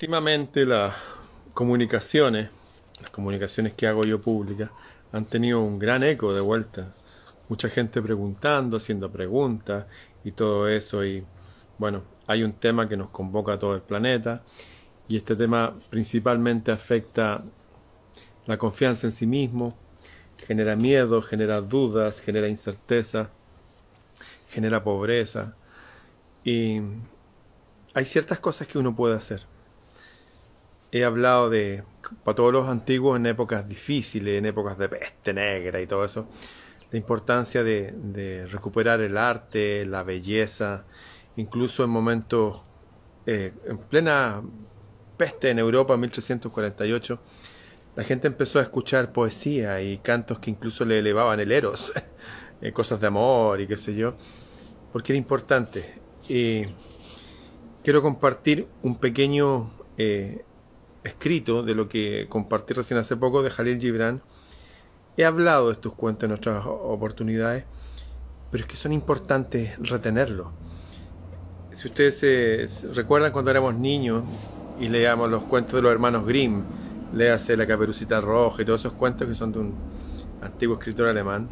Últimamente las comunicaciones, las comunicaciones que hago yo públicas, han tenido un gran eco de vuelta. Mucha gente preguntando, haciendo preguntas y todo eso. Y bueno, hay un tema que nos convoca a todo el planeta y este tema principalmente afecta la confianza en sí mismo, genera miedo, genera dudas, genera incerteza, genera pobreza. Y hay ciertas cosas que uno puede hacer he hablado de, para todos los antiguos en épocas difíciles, en épocas de peste negra y todo eso, la importancia de, recuperar el arte, la belleza, incluso en momentos, eh, en plena peste en Europa en 1848, la gente empezó a escuchar poesía y cantos que incluso le elevaban el eros, eh, cosas de amor y qué sé yo, porque era importante. Y quiero compartir un pequeño eh, escrito de lo que compartí recién hace poco de Jalil Gibran. He hablado de estos cuentos en otras oportunidades, pero es que son importantes retenerlos. Si ustedes se recuerdan cuando éramos niños y leíamos los cuentos de los hermanos Grimm, léase La Caperucita Roja y todos esos cuentos que son de un antiguo escritor alemán,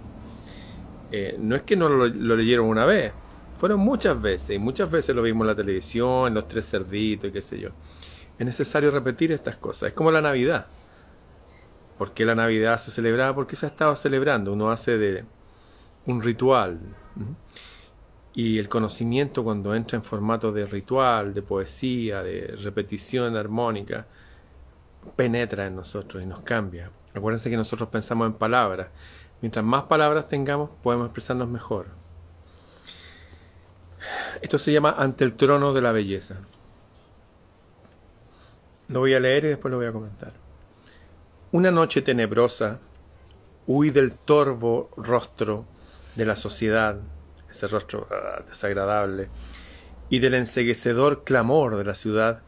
eh, no es que no lo, leyeron una vez, fueron muchas veces, y muchas veces lo vimos en la televisión, los tres cerditos y qué sé yo es necesario repetir estas cosas. Es como la Navidad. ¿Por qué la Navidad se celebraba? Porque se ha estado celebrando. Uno hace de un ritual. Y el conocimiento cuando entra en formato de ritual, de poesía, de repetición armónica, penetra en nosotros y nos cambia. Acuérdense que nosotros pensamos en palabras. Mientras más palabras tengamos, podemos expresarnos mejor. Esto se llama ante el trono de la belleza. Lo voy a leer y después lo voy a comentar. Una noche tenebrosa, huí del torvo rostro de la sociedad, ese rostro ah, desagradable, y del enseguecedor clamor de la ciudad.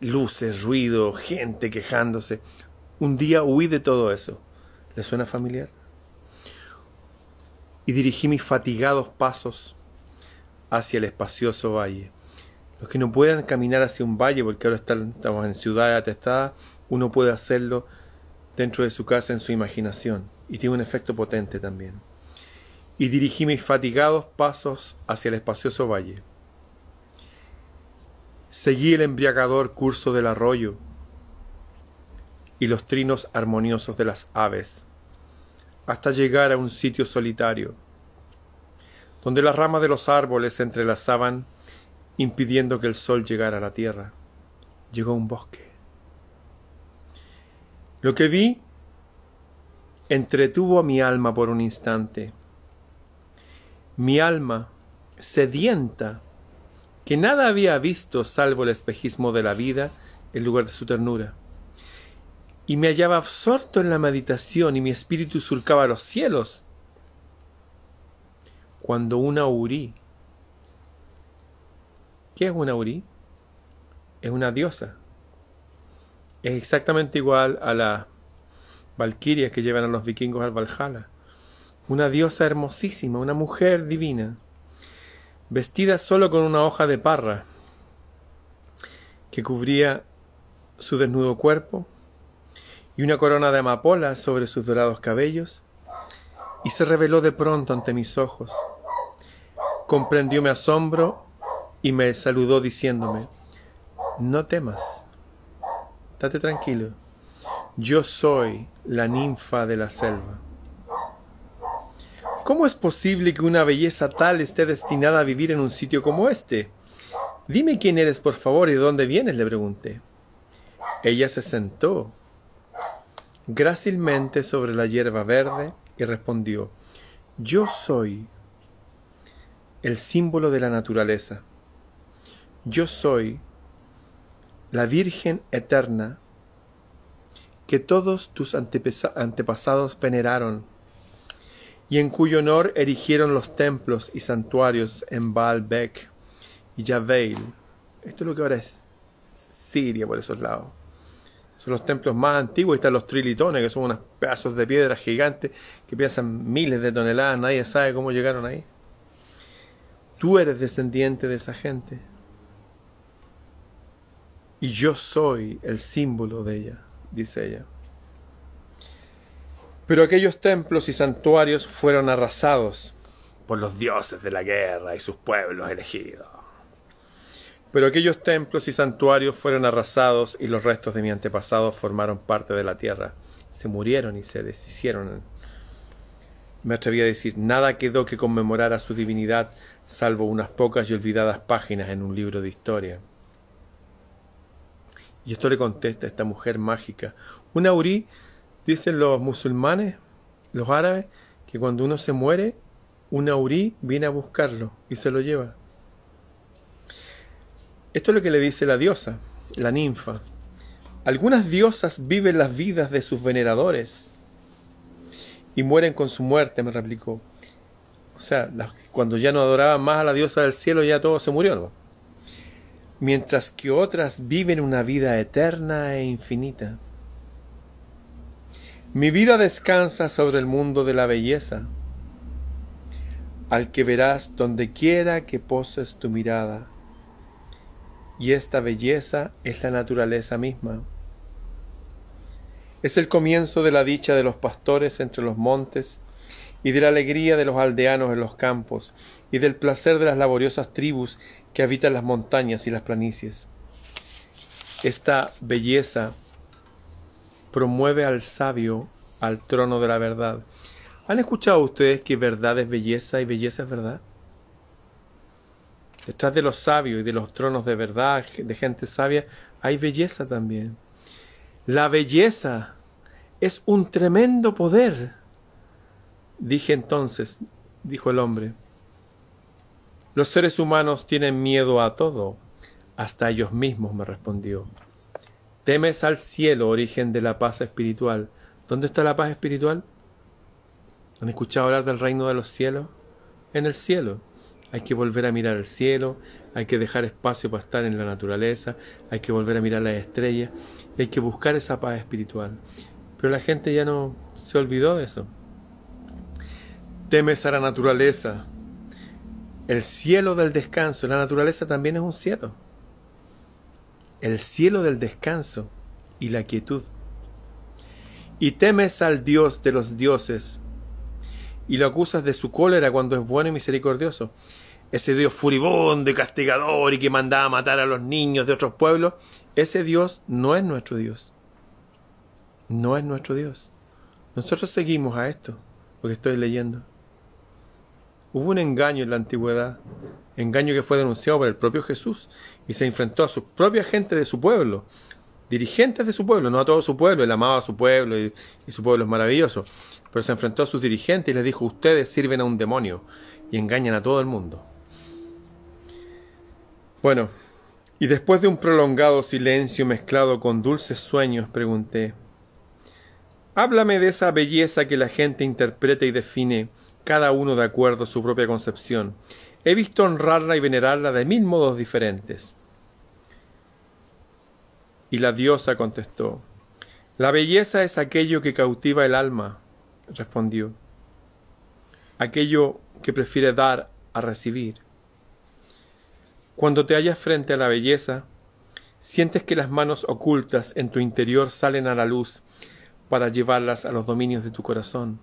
Luces, ruido, gente quejándose. Un día huí de todo eso. ¿Le suena familiar? Y dirigí mis fatigados pasos hacia el espacioso valle los que no puedan caminar hacia un valle, porque ahora estamos en ciudades atestadas, uno puede hacerlo dentro de su casa en su imaginación, y tiene un efecto potente también. Y dirigí mis fatigados pasos hacia el espacioso valle. Seguí el embriagador curso del arroyo y los trinos armoniosos de las aves, hasta llegar a un sitio solitario, donde las ramas de los árboles se entrelazaban impidiendo que el sol llegara a la tierra. Llegó un bosque. Lo que vi entretuvo a mi alma por un instante. Mi alma, sedienta, que nada había visto salvo el espejismo de la vida en lugar de su ternura. Y me hallaba absorto en la meditación y mi espíritu surcaba los cielos. Cuando una urí ¿Qué es una Uri? Es una diosa. Es exactamente igual a las valquirias que llevan a los vikingos al Valhalla. Una diosa hermosísima, una mujer divina, vestida solo con una hoja de parra que cubría su desnudo cuerpo y una corona de amapolas sobre sus dorados cabellos, y se reveló de pronto ante mis ojos. Comprendió mi asombro y me saludó diciéndome, no temas, date tranquilo, yo soy la ninfa de la selva. ¿Cómo es posible que una belleza tal esté destinada a vivir en un sitio como este? Dime quién eres, por favor, y de dónde vienes, le pregunté. Ella se sentó grácilmente sobre la hierba verde y respondió, Yo soy el símbolo de la naturaleza yo soy la Virgen eterna que todos tus antepasados veneraron y en cuyo honor erigieron los templos y santuarios en Baalbek y Yaveil. Esto es lo que ahora es Siria por esos lados. Son los templos más antiguos y están los trilitones, que son unos pedazos de piedra gigantes que pesan miles de toneladas. Nadie sabe cómo llegaron ahí. Tú eres descendiente de esa gente. Y yo soy el símbolo de ella, dice ella. Pero aquellos templos y santuarios fueron arrasados por los dioses de la guerra y sus pueblos elegidos. Pero aquellos templos y santuarios fueron arrasados y los restos de mi antepasado formaron parte de la tierra. Se murieron y se deshicieron. Me atreví a decir, nada quedó que conmemorar a su divinidad, salvo unas pocas y olvidadas páginas en un libro de historia. Y esto le contesta esta mujer mágica. Una urí Dicen los musulmanes, los árabes, que cuando uno se muere, un aurí viene a buscarlo y se lo lleva. Esto es lo que le dice la diosa, la ninfa. Algunas diosas viven las vidas de sus veneradores y mueren con su muerte, me replicó. O sea, cuando ya no adoraban más a la diosa del cielo, ya todo se murió. Mientras que otras viven una vida eterna e infinita. Mi vida descansa sobre el mundo de la belleza, al que verás donde quiera que poses tu mirada. Y esta belleza es la naturaleza misma. Es el comienzo de la dicha de los pastores entre los montes, y de la alegría de los aldeanos en los campos, y del placer de las laboriosas tribus que habitan las montañas y las planicies. Esta belleza promueve al sabio al trono de la verdad. ¿Han escuchado ustedes que verdad es belleza y belleza es verdad? Detrás de los sabios y de los tronos de verdad, de gente sabia, hay belleza también. La belleza es un tremendo poder. Dije entonces, dijo el hombre, los seres humanos tienen miedo a todo, hasta ellos mismos, me respondió. Temes al cielo, origen de la paz espiritual. ¿Dónde está la paz espiritual? ¿Han escuchado hablar del reino de los cielos? En el cielo. Hay que volver a mirar el cielo, hay que dejar espacio para estar en la naturaleza, hay que volver a mirar las estrellas, hay que buscar esa paz espiritual. Pero la gente ya no se olvidó de eso. Temes a la naturaleza, el cielo del descanso. La naturaleza también es un cielo el cielo del descanso y la quietud. Y temes al Dios de los dioses, y lo acusas de su cólera cuando es bueno y misericordioso. Ese Dios furibundo y castigador y que mandaba a matar a los niños de otros pueblos, ese Dios no es nuestro Dios. No es nuestro Dios. Nosotros seguimos a esto, lo que estoy leyendo. Hubo un engaño en la antigüedad, engaño que fue denunciado por el propio Jesús y se enfrentó a su propia gente de su pueblo, dirigentes de su pueblo, no a todo su pueblo, él amaba a su pueblo y, su pueblo es maravilloso, pero se enfrentó a sus dirigentes y les dijo, ustedes sirven a un demonio y engañan a todo el mundo. Bueno, y después de un prolongado silencio mezclado con dulces sueños, pregunté, Háblame de esa belleza que la gente interpreta y define cada uno de acuerdo a su propia concepción. He visto honrarla y venerarla de mil modos diferentes. Y la diosa contestó, La belleza es aquello que cautiva el alma, respondió, aquello que prefiere dar a recibir. Cuando te hallas frente a la belleza, sientes que las manos ocultas en tu interior salen a la luz para llevarlas a los dominios de tu corazón.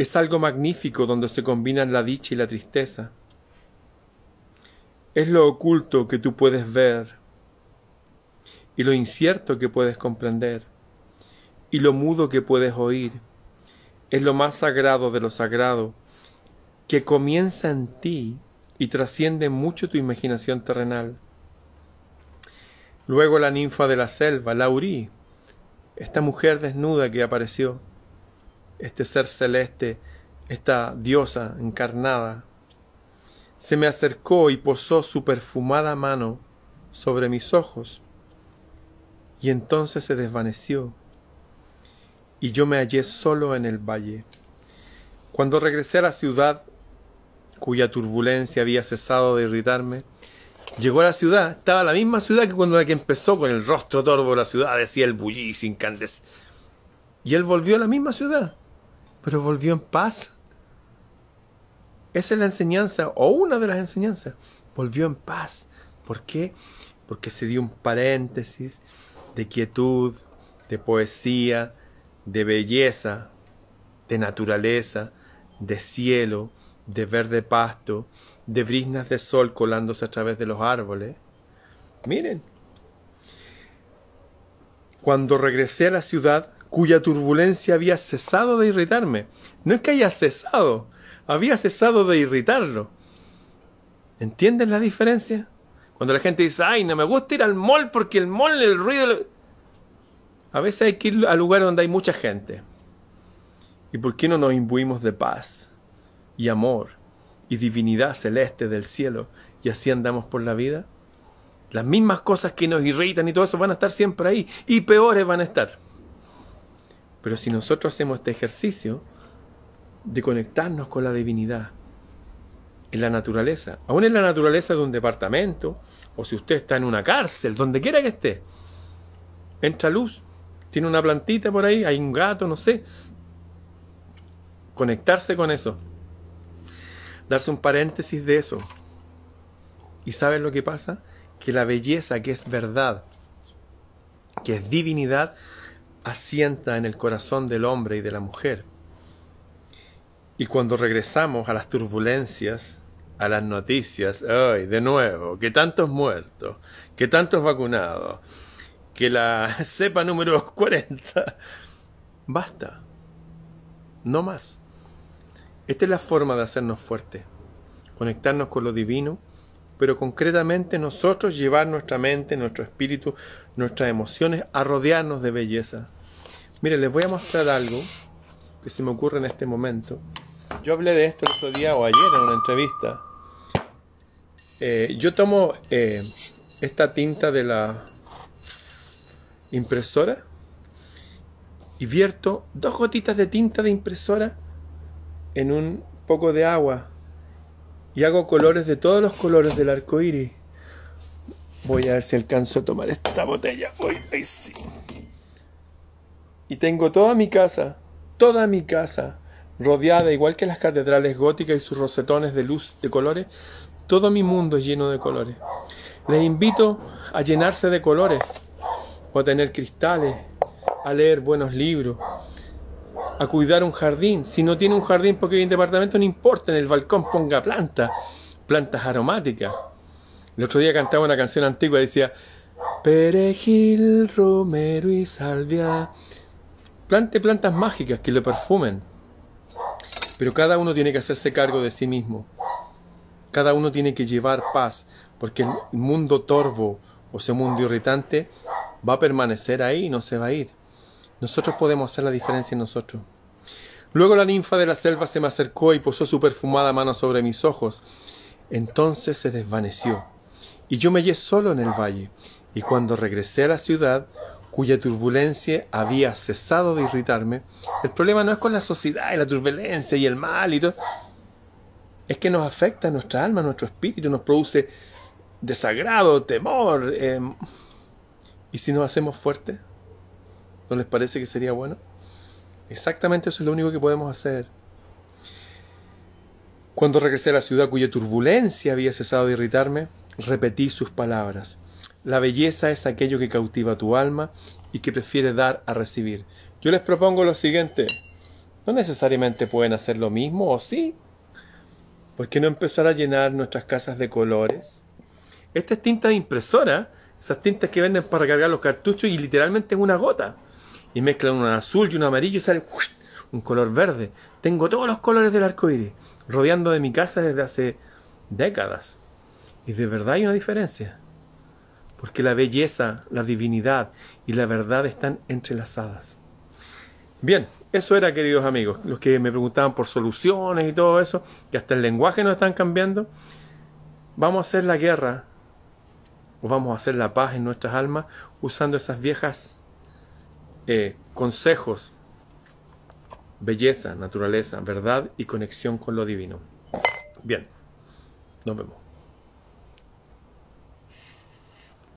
Es algo magnífico donde se combinan la dicha y la tristeza. Es lo oculto que tú puedes ver y lo incierto que puedes comprender y lo mudo que puedes oír. Es lo más sagrado de lo sagrado que comienza en ti y trasciende mucho tu imaginación terrenal. Luego la ninfa de la selva, Laurí, esta mujer desnuda que apareció, este ser celeste, esta diosa encarnada, se me acercó y posó su perfumada mano sobre mis ojos, y entonces se desvaneció, y yo me hallé solo en el valle. Cuando regresé a la ciudad, cuya turbulencia había cesado de irritarme, llegó a la ciudad, estaba la misma ciudad que cuando la que empezó con el rostro torvo la ciudad, decía el bullicio incandescente. Y él volvió a la misma ciudad pero volvió en paz. Esa es la enseñanza, o una de las enseñanzas. Volvió en paz. ¿Por qué? porque se dio un paréntesis de quietud, de poesía, de belleza, de naturaleza, de cielo, de verde pasto, de brisnas de sol colándose a través de los árboles. Miren, cuando regresé a la ciudad, cuya turbulencia había cesado de irritarme, no es que haya cesado, había cesado de irritarlo. ¿Entienden la diferencia? Cuando la gente dice, ay, no me gusta ir al mall porque el mall, el ruido... A veces hay que ir al lugar donde hay mucha gente. ¿Y por qué no nos imbuimos de paz y amor y divinidad celeste del cielo y así andamos por la vida? Las mismas cosas que nos irritan y todo eso van a estar siempre ahí y peores van a estar. Pero si nosotros hacemos este ejercicio de conectarnos con la divinidad en la naturaleza, aún en la naturaleza de un departamento, o si usted está en una cárcel, donde quiera que esté, entra luz, tiene una plantita por ahí, hay un gato, no sé. Conectarse con eso. Darse un paréntesis de eso. ¿Y saben lo que pasa? Que la belleza que es verdad, que es divinidad, asienta en el corazón del hombre y de la mujer. Y cuando regresamos a las turbulencias, a las noticias, ¡ay! De nuevo, que tantos muertos, que tantos vacunados, que la cepa número 40. Basta. No más. Esta es la forma de hacernos fuertes. Conectarnos con lo divino, pero concretamente nosotros llevar nuestra mente, nuestro espíritu, nuestras emociones a rodearnos de belleza. Mire, les voy a mostrar algo que se me ocurre en este momento. Yo hablé de esto el otro día o ayer en una entrevista. Eh, yo tomo eh, esta tinta de la impresora y vierto dos gotitas de tinta de impresora en un poco de agua y hago colores de todos los colores del arco iris. Voy a ver si alcanzo a tomar esta botella. sí. Y tengo toda mi casa, toda mi casa, rodeada, igual que las catedrales góticas y sus rosetones de luz de colores, todo mi mundo es lleno de colores. Les invito a llenarse de colores, o a tener cristales, a leer buenos libros, a cuidar un jardín. Si no tiene un jardín porque hay un departamento, no importa, en el balcón ponga plantas, plantas aromáticas. El otro día cantaba una canción antigua decía, perejil, romero y salvia. Plante plantas mágicas que lo perfumen. Pero cada uno tiene que hacerse cargo de sí mismo. Cada uno tiene que llevar paz, porque el mundo torvo o ese mundo irritante va a permanecer ahí y no se va a ir. Nosotros podemos hacer la diferencia en nosotros. Luego la ninfa de la selva se me acercó y posó su perfumada mano sobre mis ojos. Entonces se desvaneció, y yo me hallé solo en el valle, y cuando regresé a la ciudad, cuya turbulencia había cesado de irritarme, el problema no es con la sociedad y la turbulencia y el mal y todo, es que nos afecta nuestra alma, nuestro espíritu, nos produce desagrado, temor. Em, ¿Y si nos hacemos fuertes? ¿No les parece que sería bueno? Exactamente eso es lo único que podemos hacer. Cuando regresé a la ciudad cuya turbulencia había cesado de irritarme, repetí sus palabras. La belleza es aquello que cautiva tu alma y que prefiere dar a recibir. Yo les propongo lo siguiente. No necesariamente pueden hacer lo mismo, o sí. ¿Por qué no empezar a llenar nuestras casas de colores? Esta es tinta de impresora, esas tintas que venden para cargar los cartuchos y literalmente es una gota. Y mezclan un azul y un amarillo y sale un color verde. Tengo todos los colores del arco iris rodeando de mi casa desde hace décadas. Y de verdad hay una diferencia porque la belleza, la divinidad y la verdad están entrelazadas. Bien, eso era, queridos amigos, los que me preguntaban por soluciones y todo eso, que hasta el lenguaje nos están cambiando. Vamos a hacer la guerra o vamos a hacer la paz en nuestras almas usando esas viejas eh, consejos, belleza, naturaleza, verdad y conexión con lo divino. Bien, nos vemos.